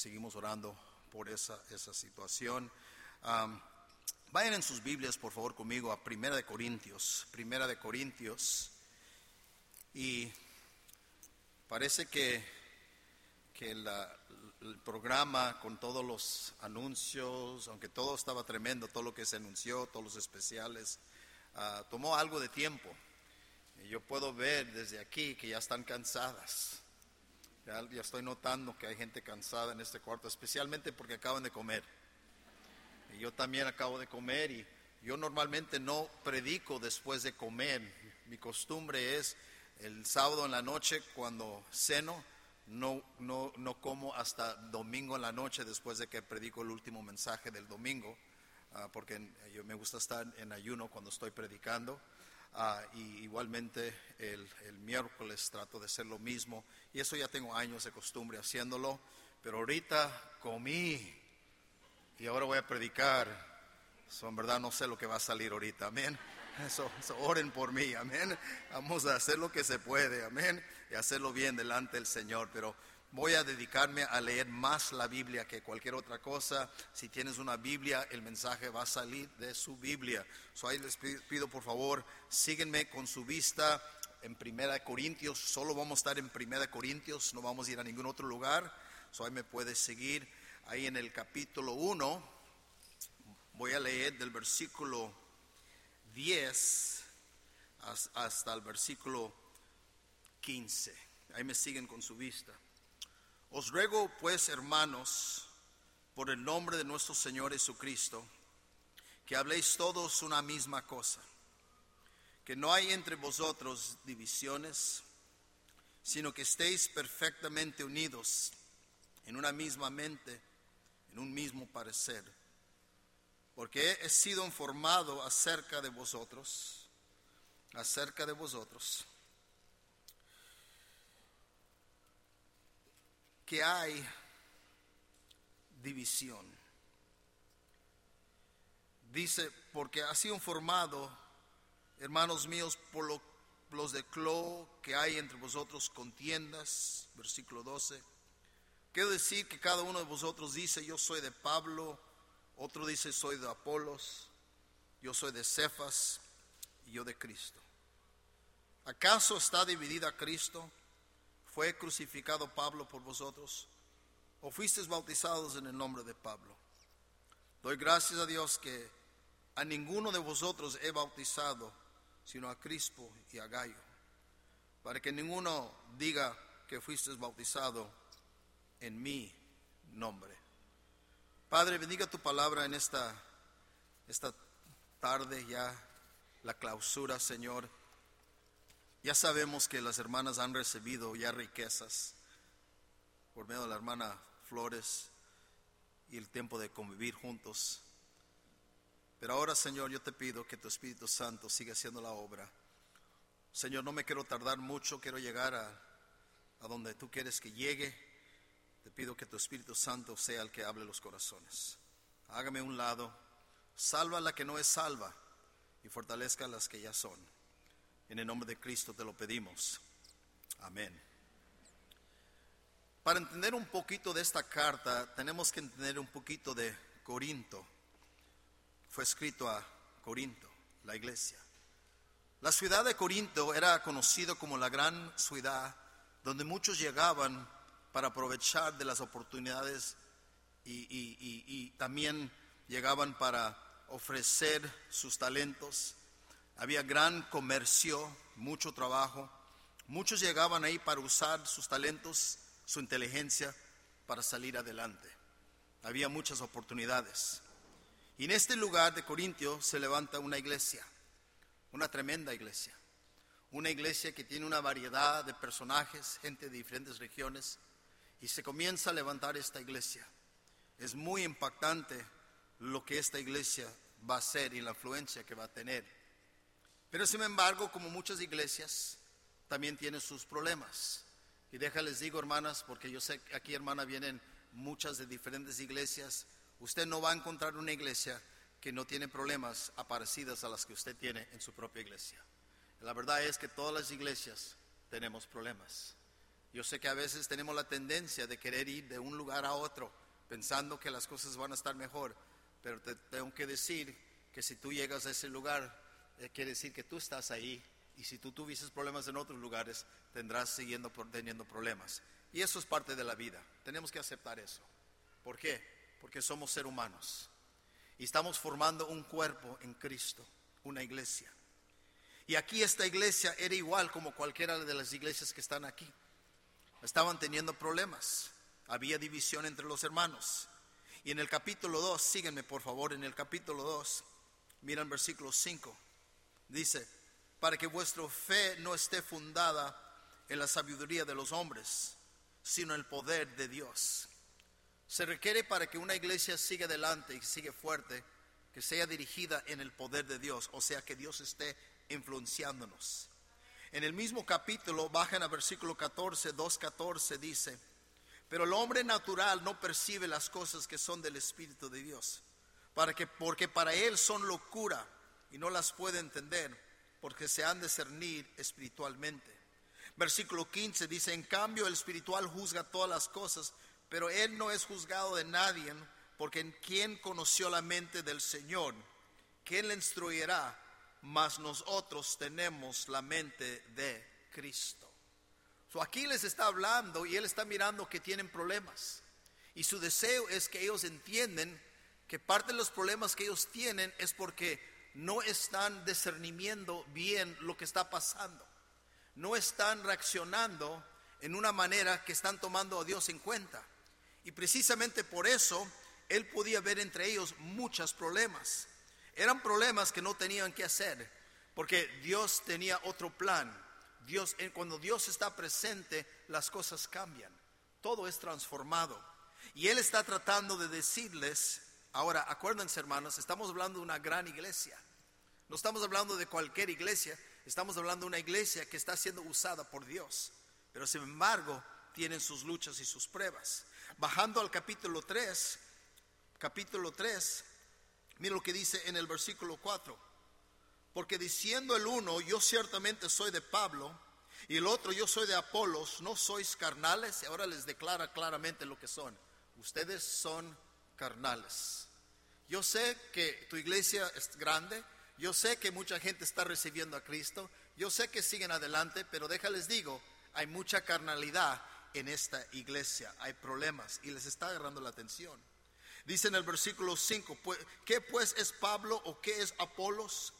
seguimos orando por esa, esa situación. Am, vayan en sus Biblias, por favor, conmigo a Primera de Corintios. Primera de Corintios. Y parece que, que la- el programa con todos los anuncios, aunque todo estaba tremendo, todo lo que se anunció, todos los especiales, ah, tomó algo de tiempo. Y yo puedo ver desde aquí que ya están cansadas. Ya, ya estoy notando que hay gente cansada en este cuarto, especialmente porque acaban de comer. Y yo también acabo de comer y yo normalmente no predico después de comer. Mi costumbre es el sábado en la noche cuando ceno, no, no, no como hasta domingo en la noche después de que predico el último mensaje del domingo, ah, porque yo me gusta estar en ayuno cuando estoy predicando. Ah, y igualmente el, el miércoles trato de hacer lo mismo. Y eso ya tengo años de costumbre haciéndolo. Pero ahorita comí y ahora voy a predicar. So, en verdad no sé lo que va a salir ahorita, amén. Eso, eso, oren por mí, amén. Vamos a hacer lo que se puede, amén. Y hacerlo bien delante del Señor. Pero voy a dedicarme a leer más la Biblia que cualquier otra cosa. Si tienes una Biblia, el mensaje va a salir de su Biblia. So, ahí les pi- pido por favor, síguenme con su vista en Primera Corintios. Solo vamos a estar en Primera Corintios, no vamos a ir a ningún otro lugar. So, ahí me puedes seguir. Ahí en el capítulo 1, voy a leer del versículo 10 has- hasta el versículo 15. Ahí me siguen con su vista. Os ruego pues, hermanos, por el nombre de nuestro Señor Jesucristo, que habléis todos una misma cosa, que no hay entre vosotros divisiones, sino que estéis perfectamente unidos en una misma mente, en un mismo parecer. Porque he sido informado acerca de vosotros, acerca de vosotros, que hay división. Dice, porque ha sido informado, hermanos míos, por lo- los de Clo, que hay entre vosotros contiendas, versículo 12. Quiero decir que cada uno de vosotros dice, yo soy de Pablo, otro dice, soy de Apolos, yo soy de Cefas y yo de Cristo. ¿Acaso está dividida Cristo? ¿Fue crucificado Pablo por vosotros? ¿O fuisteis bautizados en el nombre de Pablo? Doy gracias a Dios que a ninguno de vosotros he bautizado, sino a Crispo y a Gallo, para que ninguno diga que fuisteis bautizado en mi nombre. Padre, bendiga tu palabra en esta, esta tarde ya, la clausura, Señor. Ya sabemos que las hermanas han recibido ya riquezas por medio de la hermana Flores y el tiempo de convivir juntos. Pero ahora, Señor, yo te pido que tu Espíritu Santo siga haciendo la obra. Señor, no me quiero tardar mucho, quiero llegar a, a donde tú quieres que llegue. Te pido que tu Espíritu Santo sea el que hable los corazones. Hágame un lado, salva a la que no es salva y fortalezca a las que ya son. En el nombre de Cristo te lo pedimos. Amén. Para entender un poquito de esta carta, tenemos que entender un poquito de Corinto. Fue escrito a Corinto, la iglesia. La ciudad de Corinto era conocido como la gran ciudad donde muchos llegaban para aprovechar de las oportunidades y- y también llegaban para ofrecer sus talentos. Había gran comercio, mucho trabajo. Muchos llegaban ahí para usar sus talentos, su inteligencia, para salir adelante. Había muchas oportunidades. Y en este lugar de Corintio se levanta una iglesia, una tremenda iglesia. Una iglesia que tiene una variedad de personajes, gente de diferentes regiones, y se comienza a levantar esta iglesia. Es muy impactante lo que esta iglesia va a hacer y la influencia que va a tener. Pero sin embargo, como muchas iglesias, también tiene sus problemas. Y déjales digo, hermanas, porque yo sé que aquí, hermana, vienen muchas de diferentes iglesias. Usted no va a encontrar una iglesia que no tiene problemas aparecidas a las que usted tiene en su propia iglesia. La verdad es que todas las iglesias tenemos problemas. Yo sé que a veces tenemos la tendencia de querer ir de un lugar a otro pensando que las cosas van a estar mejor, pero te tengo que decir que si tú llegas a ese lugar, quiere decir que tú estás ahí y si tú tuvieses problemas en otros lugares, tendrás siguiendo teniendo problemas. Y eso es parte de la vida. Tenemos que aceptar eso. ¿Por qué? Porque somos seres humanos y estamos formando un cuerpo en Cristo, una iglesia. Y aquí esta iglesia era igual como cualquiera de las iglesias que están aquí. Estaban teniendo problemas, había división entre los hermanos. Y en el capítulo 2, síguenme por favor, en el capítulo 2, miran versículo 5, dice, para que vuestra fe no esté fundada en la sabiduría de los hombres, sino en el poder de Dios. Se requiere para que una iglesia siga adelante y siga fuerte, que sea dirigida en el poder de Dios, o sea, que Dios esté influenciándonos. En el mismo capítulo, bajan a versículo 14, 2.14, dice, pero el hombre natural no percibe las cosas que son del Espíritu de Dios, para que, porque para él son locura y no las puede entender, porque se han de cernir espiritualmente. Versículo 15 dice, en cambio el espiritual juzga todas las cosas, pero él no es juzgado de nadie, porque en quien conoció la mente del Señor, ¿quién le instruirá? mas nosotros tenemos la mente de Cristo. So aquí les está hablando y él está mirando que tienen problemas. Y su deseo es que ellos entiendan que parte de los problemas que ellos tienen es porque no están discerniendo bien lo que está pasando. No están reaccionando en una manera que están tomando a Dios en cuenta. Y precisamente por eso él podía ver entre ellos muchos problemas. Eran problemas que no tenían que hacer, porque Dios tenía otro plan. Dios, cuando Dios está presente, las cosas cambian. Todo es transformado. Y Él está tratando de decirles, ahora acuérdense hermanos, estamos hablando de una gran iglesia. No estamos hablando de cualquier iglesia, estamos hablando de una iglesia que está siendo usada por Dios. Pero sin embargo, tienen sus luchas y sus pruebas. Bajando al capítulo 3, capítulo 3, Mira lo que dice en el versículo 4. Porque diciendo el uno, yo ciertamente soy de Pablo, y el otro, yo soy de Apolos, no sois carnales, y ahora les declara claramente lo que son. Ustedes son carnales. Yo sé que tu iglesia es grande, yo sé que mucha gente está recibiendo a Cristo, yo sé que siguen adelante, pero déjales digo, hay mucha carnalidad en esta iglesia, hay problemas y les está agarrando la atención. Dice en el versículo 5, ¿qué pues es Pablo o qué es Apolos?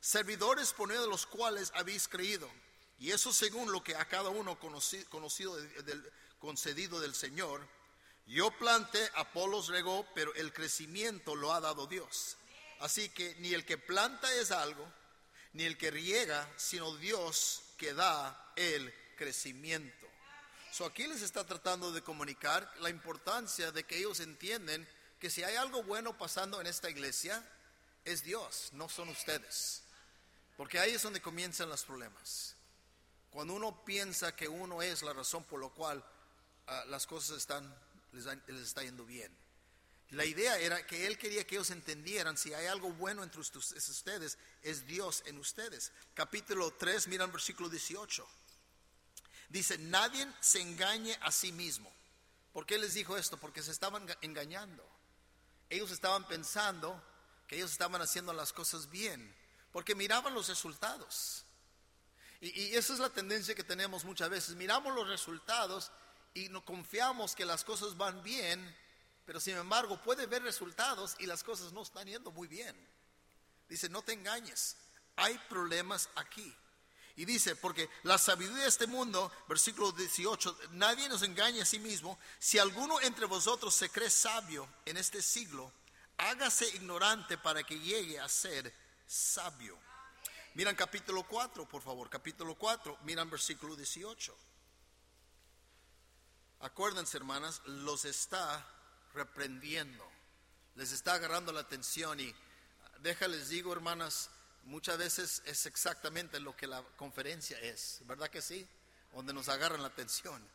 Servidores por medio de los cuales habéis creído. Y eso según lo que a cada uno conocido, del, concedido del Señor. Yo planté, Apolos regó, pero el crecimiento lo ha dado Dios. Así que ni el que planta es algo, ni el que riega, sino Dios que da el crecimiento. So aquí les está tratando de comunicar la importancia de que ellos entienden que si hay algo bueno pasando en esta iglesia, es Dios, no son ustedes. Porque ahí es donde comienzan los problemas. Cuando uno piensa que uno es la razón por la cual ah, las cosas están, les, está yendo bien. La idea era que él quería que ellos entendieran si hay algo bueno entre ustedes, es Dios en ustedes. Capítulo 3, miran versículo 18. Dice, nadie se engañe a sí mismo. ¿Por qué les dijo esto? Porque se estaban engañando ellos estaban pensando que ellos estaban haciendo las cosas bien, porque miraban los resultados. Y, esa es la tendencia que tenemos muchas veces. Miramos los resultados y no confiamos que las cosas van bien, pero sin embargo puede ver resultados y las cosas no están yendo muy bien. Dice, no te engañes, hay problemas aquí. Y dice, porque la sabiduría de este mundo, versículo 18, nadie nos engaña a sí mismo. Si alguno entre vosotros se cree sabio en este siglo, hágase ignorante para que llegue a ser sabio. Miran capítulo 4, por favor, capítulo 4, miran versículo 18. Acuérdense, hermanas, los está reprendiendo, les está agarrando la atención y déjales digo, hermanas, muchas veces es exactamente lo que la conferencia es, ¿verdad que sí? Donde nos agarran la atención.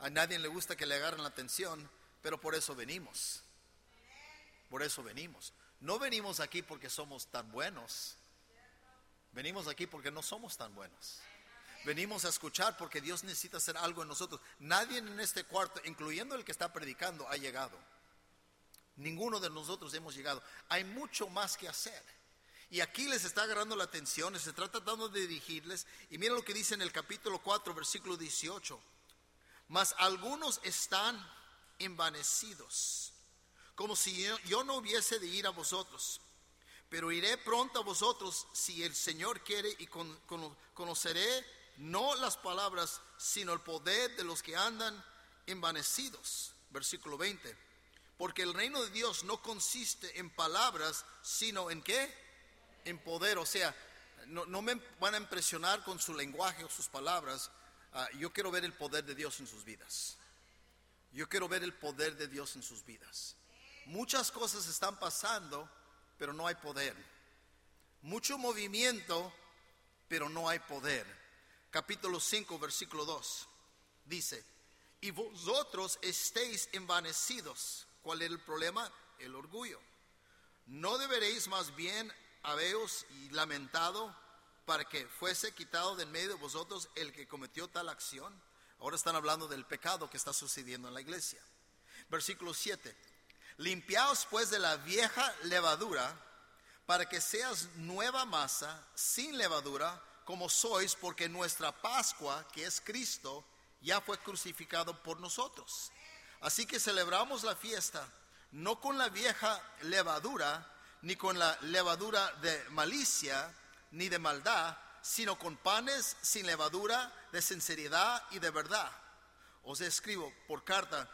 A nadie le gusta que le agarren la atención, pero por eso venimos. Por eso venimos. No venimos aquí porque somos tan buenos. Venimos aquí porque no somos tan buenos. Venimos a escuchar porque Dios necesita hacer algo en nosotros. Nadie en este cuarto, incluyendo el que está predicando, ha llegado. Ninguno de nosotros hemos llegado. Hay mucho más que hacer. Y aquí les está agarrando la atención, se está tratando de dirigirles. Y mira lo que dice en el capítulo 4, versículo 18. Mas algunos están envanecidos, como si yo, no hubiese de ir a vosotros. Pero iré pronto a vosotros si el Señor quiere y conoceré no las palabras, sino el poder de los que andan envanecidos. Versículo 20. Porque el reino de Dios no consiste en palabras, sino en qué? En poder. O sea, no, me van a impresionar con su lenguaje o sus palabras. Ah, yo quiero ver el poder de Dios en sus vidas. Yo quiero ver el poder de Dios en sus vidas. Muchas cosas están pasando, pero no hay poder. Mucho movimiento, pero no hay poder. Capítulo 5, versículo 2. Dice, y vosotros estéis envanecidos ¿Cuál era el problema? El orgullo. ¿No deberéis más bien haberos y lamentado para que fuese quitado de en medio de vosotros el que cometió tal acción? Ahora están hablando del pecado que está sucediendo en la iglesia. Versículo 7. Limpiaos pues de la vieja levadura para que seas nueva masa sin levadura como sois porque nuestra Pascua, que es Cristo, ya fue crucificado por nosotros. Así que celebramos la fiesta no con la vieja levadura, ni con la levadura de malicia, ni de maldad, sino con panes sin levadura, de sinceridad y de verdad. Os escribo por carta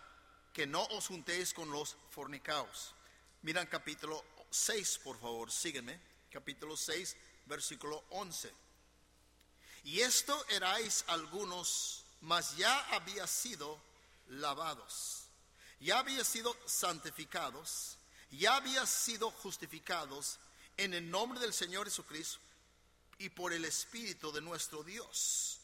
que no os juntéis con los fornicaos. Miran capítulo 6, por favor, sígueme. Capítulo 6, versículo 11. Y esto erais algunos, mas ya había sido lavados ya había sido santificados, ya había sido justificados en el nombre del Señor Jesucristo y por el Espíritu de nuestro Dios.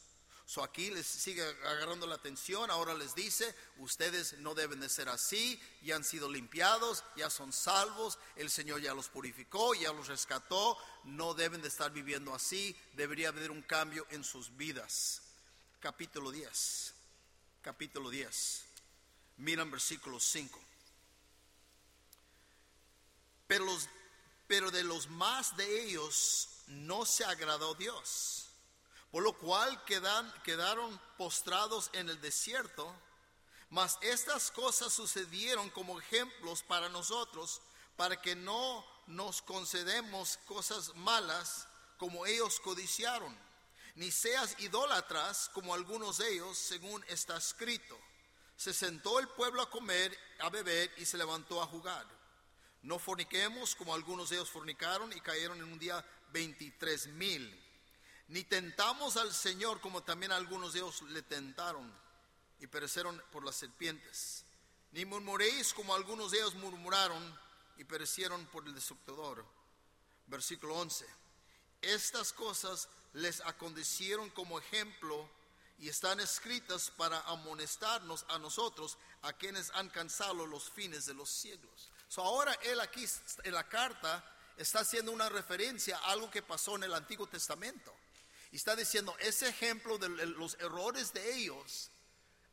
So aquí les sigue agarrando la atención, ahora les dice, ustedes no deben de ser así, ya han sido limpiados, ya son salvos, el Señor ya los purificó, ya los rescató, no deben de estar viviendo así, debería haber un cambio en sus vidas. Capítulo 10, capítulo 10. Miran versículo 5. Pero, pero de los más de ellos no se agradó Dios, por lo cual quedan, quedaron postrados en el desierto. Mas estas cosas sucedieron como ejemplos para nosotros, para que no nos concedemos cosas malas como ellos codiciaron, ni seas idólatras como algunos de ellos, según está escrito se sentó el pueblo a comer, a beber y se levantó a jugar. No forniquemos como algunos de ellos fornicaron y cayeron en un día 23 mil. Ni tentamos al Señor como también algunos de ellos le tentaron y perecieron por las serpientes. Ni murmuréis como algunos de ellos murmuraron y perecieron por el destructor. Versículo 11. Estas cosas les acontecieron como ejemplo y están escritas para amonestarnos a nosotros, a quienes han cansado los fines de los siglos. So ahora él aquí en la carta está haciendo una referencia a algo que pasó en el Antiguo Testamento. Y está diciendo, ese ejemplo de los errores de ellos,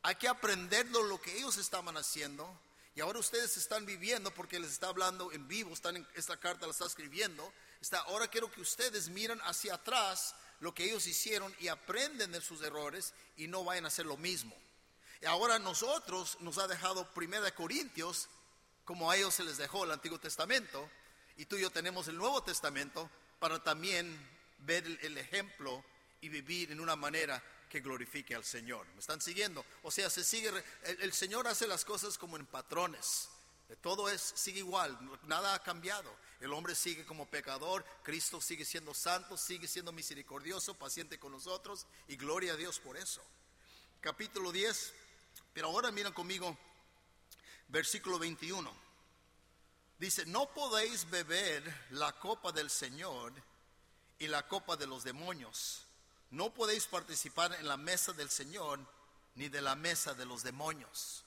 hay que aprender de lo que ellos estaban haciendo. Y ahora ustedes están viviendo porque les está hablando en vivo, están en, esta carta la está escribiendo. Está, ahora quiero que ustedes miren hacia atrás lo que ellos hicieron y aprenden de sus errores y no vayan a hacer lo mismo. Y ahora nosotros nos ha dejado Primera de Corintios, como a ellos se les dejó el Antiguo Testamento, y tú y yo tenemos el Nuevo Testamento para también ver el, ejemplo y vivir en una manera que glorifique al Señor. ¿Me están siguiendo? O sea, se sigue, el Señor hace las cosas como en patrones. Todo es, sigue igual, nada ha cambiado. El hombre sigue como pecador, Cristo sigue siendo santo, sigue siendo misericordioso, paciente con nosotros y gloria a Dios por eso. Capítulo 10, pero ahora miren conmigo, versículo 21. Dice, no podéis beber la copa del Señor la copa de los demonios. No podéis participar en la mesa del Señor ni de la mesa de los demonios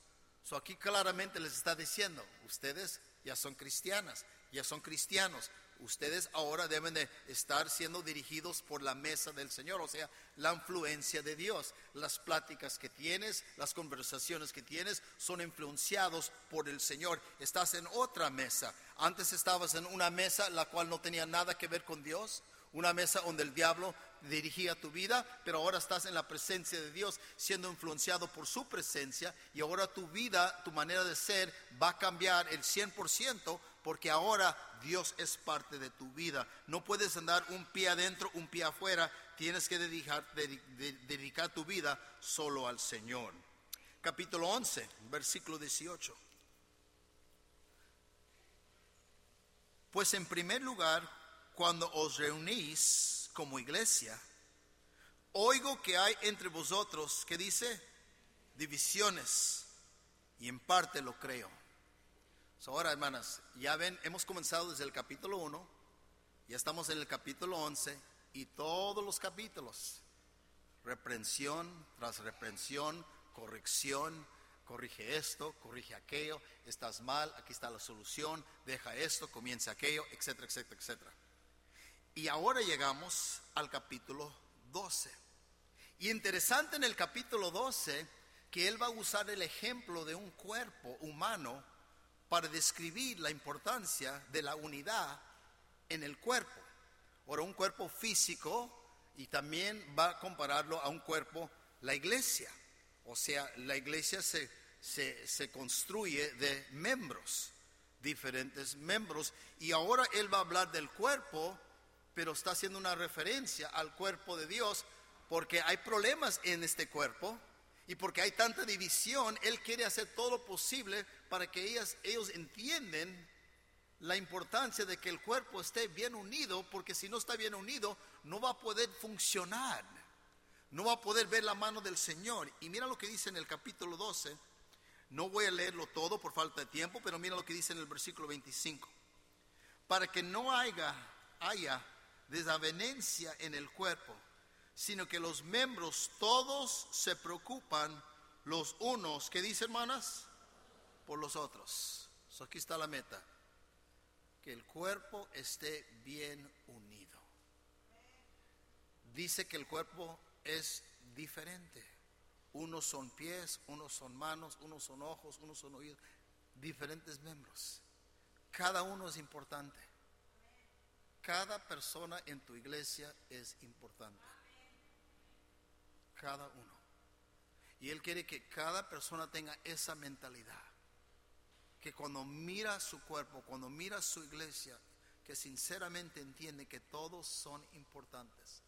aquí claramente les está diciendo, ustedes ya son cristianas, ya son cristianos, ustedes ahora deben de estar siendo dirigidos por la mesa del Señor, o sea, la influencia de Dios. Las pláticas que tienes, las conversaciones que tienes son influenciados por el Señor. Estás en otra mesa. Antes estabas en una mesa la cual no tenía nada que ver con Dios, una mesa donde el diablo dirigía tu vida, pero ahora estás en la presencia de Dios, siendo influenciado por su presencia, y ahora tu vida, tu manera de ser va a cambiar el 100%, porque ahora Dios es parte de tu vida. No puedes andar un pie adentro, un pie afuera, tienes que dedicar, dedicar tu vida solo al Señor. Capítulo 11, versículo 18. Pues en primer lugar, cuando os reunís como iglesia, oigo que hay entre vosotros, que dice? Divisiones. Y en parte lo creo. ahora, hermanas, ya ven, hemos comenzado desde el capítulo 1, ya estamos en el capítulo 11 y todos los capítulos, reprensión tras reprensión, corrección, corrige esto, corrige aquello, estás mal, aquí está la solución, deja esto, comienza aquello, etcétera, etcétera, etcétera. Y ahora llegamos al capítulo 12. Y interesante en el capítulo 12 que él va a usar el ejemplo de un cuerpo humano para describir la importancia de la unidad en el cuerpo. Ahora, un cuerpo físico y también va a compararlo a un cuerpo, la iglesia. O sea, la iglesia se, se, se construye de miembros, diferentes miembros. Y ahora él va a hablar del cuerpo pero está haciendo una referencia al cuerpo de Dios porque hay problemas en este cuerpo y porque hay tanta división, Él quiere hacer todo lo posible para que ellas, ellos entiendan la importancia de que el cuerpo esté bien unido, porque si no está bien unido, no va a poder funcionar, no va a poder ver la mano del Señor. Y mira lo que dice en el capítulo 12, no voy a leerlo todo por falta de tiempo, pero mira lo que dice en el versículo 25, para que no haya, haya desavenencia en el cuerpo, sino que los miembros todos se preocupan los unos, ¿qué dice hermanas? Por los otros. aquí está la meta, que el cuerpo esté bien unido. Dice que el cuerpo es diferente. Unos son pies, unos son manos, unos son ojos, unos son oídos, diferentes miembros. Cada uno es importante. Cada persona en tu iglesia es importante. Cada uno. Y Él quiere que cada persona tenga esa mentalidad. Que cuando mira su cuerpo, cuando mira su iglesia, que sinceramente entiende que todos son importantes.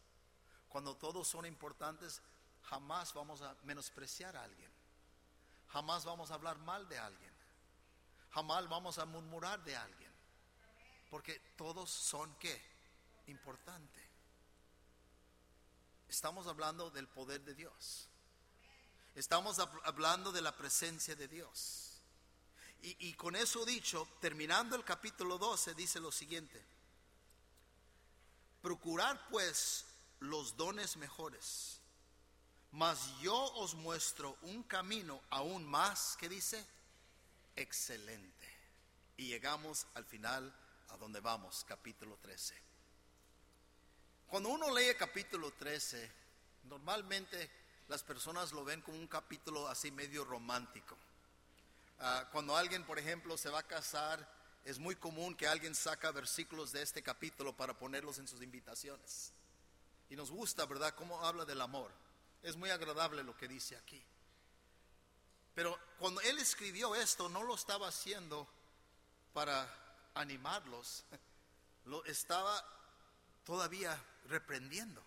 Cuando todos son importantes, jamás vamos a menospreciar a alguien. Jamás vamos a hablar mal de alguien. Jamás vamos a murmurar de alguien. Porque todos son qué? Importante. Estamos hablando del poder de Dios. Estamos hablando de la presencia de Dios. Y, y, con eso dicho, terminando el capítulo 12, dice lo siguiente. Procurar pues los dones mejores, mas yo os muestro un camino aún más, que dice? Excelente. Y llegamos al final a donde vamos, capítulo 13. Cuando uno lee capítulo 13, normalmente las personas lo ven como un capítulo así medio romántico. Ah, cuando alguien, por ejemplo, se va a casar, es muy común que alguien saca versículos de este capítulo para ponerlos en sus invitaciones. Y nos gusta, ¿verdad?, cómo habla del amor. Es muy agradable lo que dice aquí. Pero cuando él escribió esto, no lo estaba haciendo para animarlos, lo estaba todavía reprendiendo.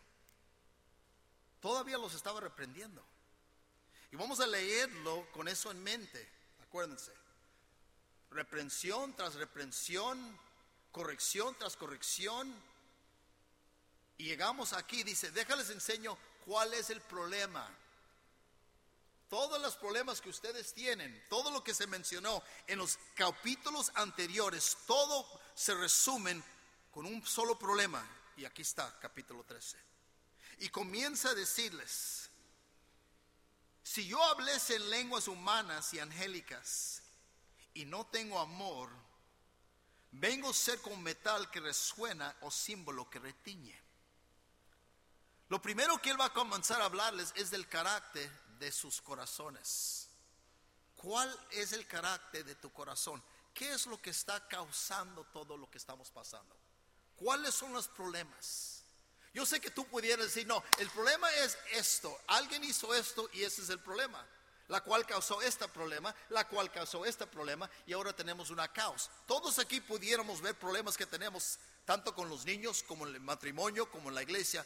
Todavía los estaba reprendiendo. Y vamos a leerlo con eso en mente, acuérdense. Reprensión tras reprensión, corrección tras corrección. Y llegamos aquí, dice, déjales enseño cuál es el problema todos los problemas que ustedes tienen, todo lo que se mencionó en los capítulos anteriores, todo se resumen con un solo problema. Y aquí está, capítulo 13. Y comienza a decirles, si yo hablese en lenguas humanas y angélicas y no tengo amor, Vengo a ser como metal que resuena o símbolo que retiñe. Lo primero que él va a comenzar a hablarles es del carácter de sus corazones. ¿Cuál es el carácter de tu corazón? ¿Qué es lo que está causando todo lo que estamos pasando? ¿Cuáles son los problemas? Yo sé que tú pudieras decir, no, el problema es esto. Alguien hizo esto y ese es el problema. La cual causó este problema, la cual causó este problema y ahora tenemos una caos. Todos aquí pudiéramos ver problemas que tenemos tanto con los niños como en el matrimonio, como en la iglesia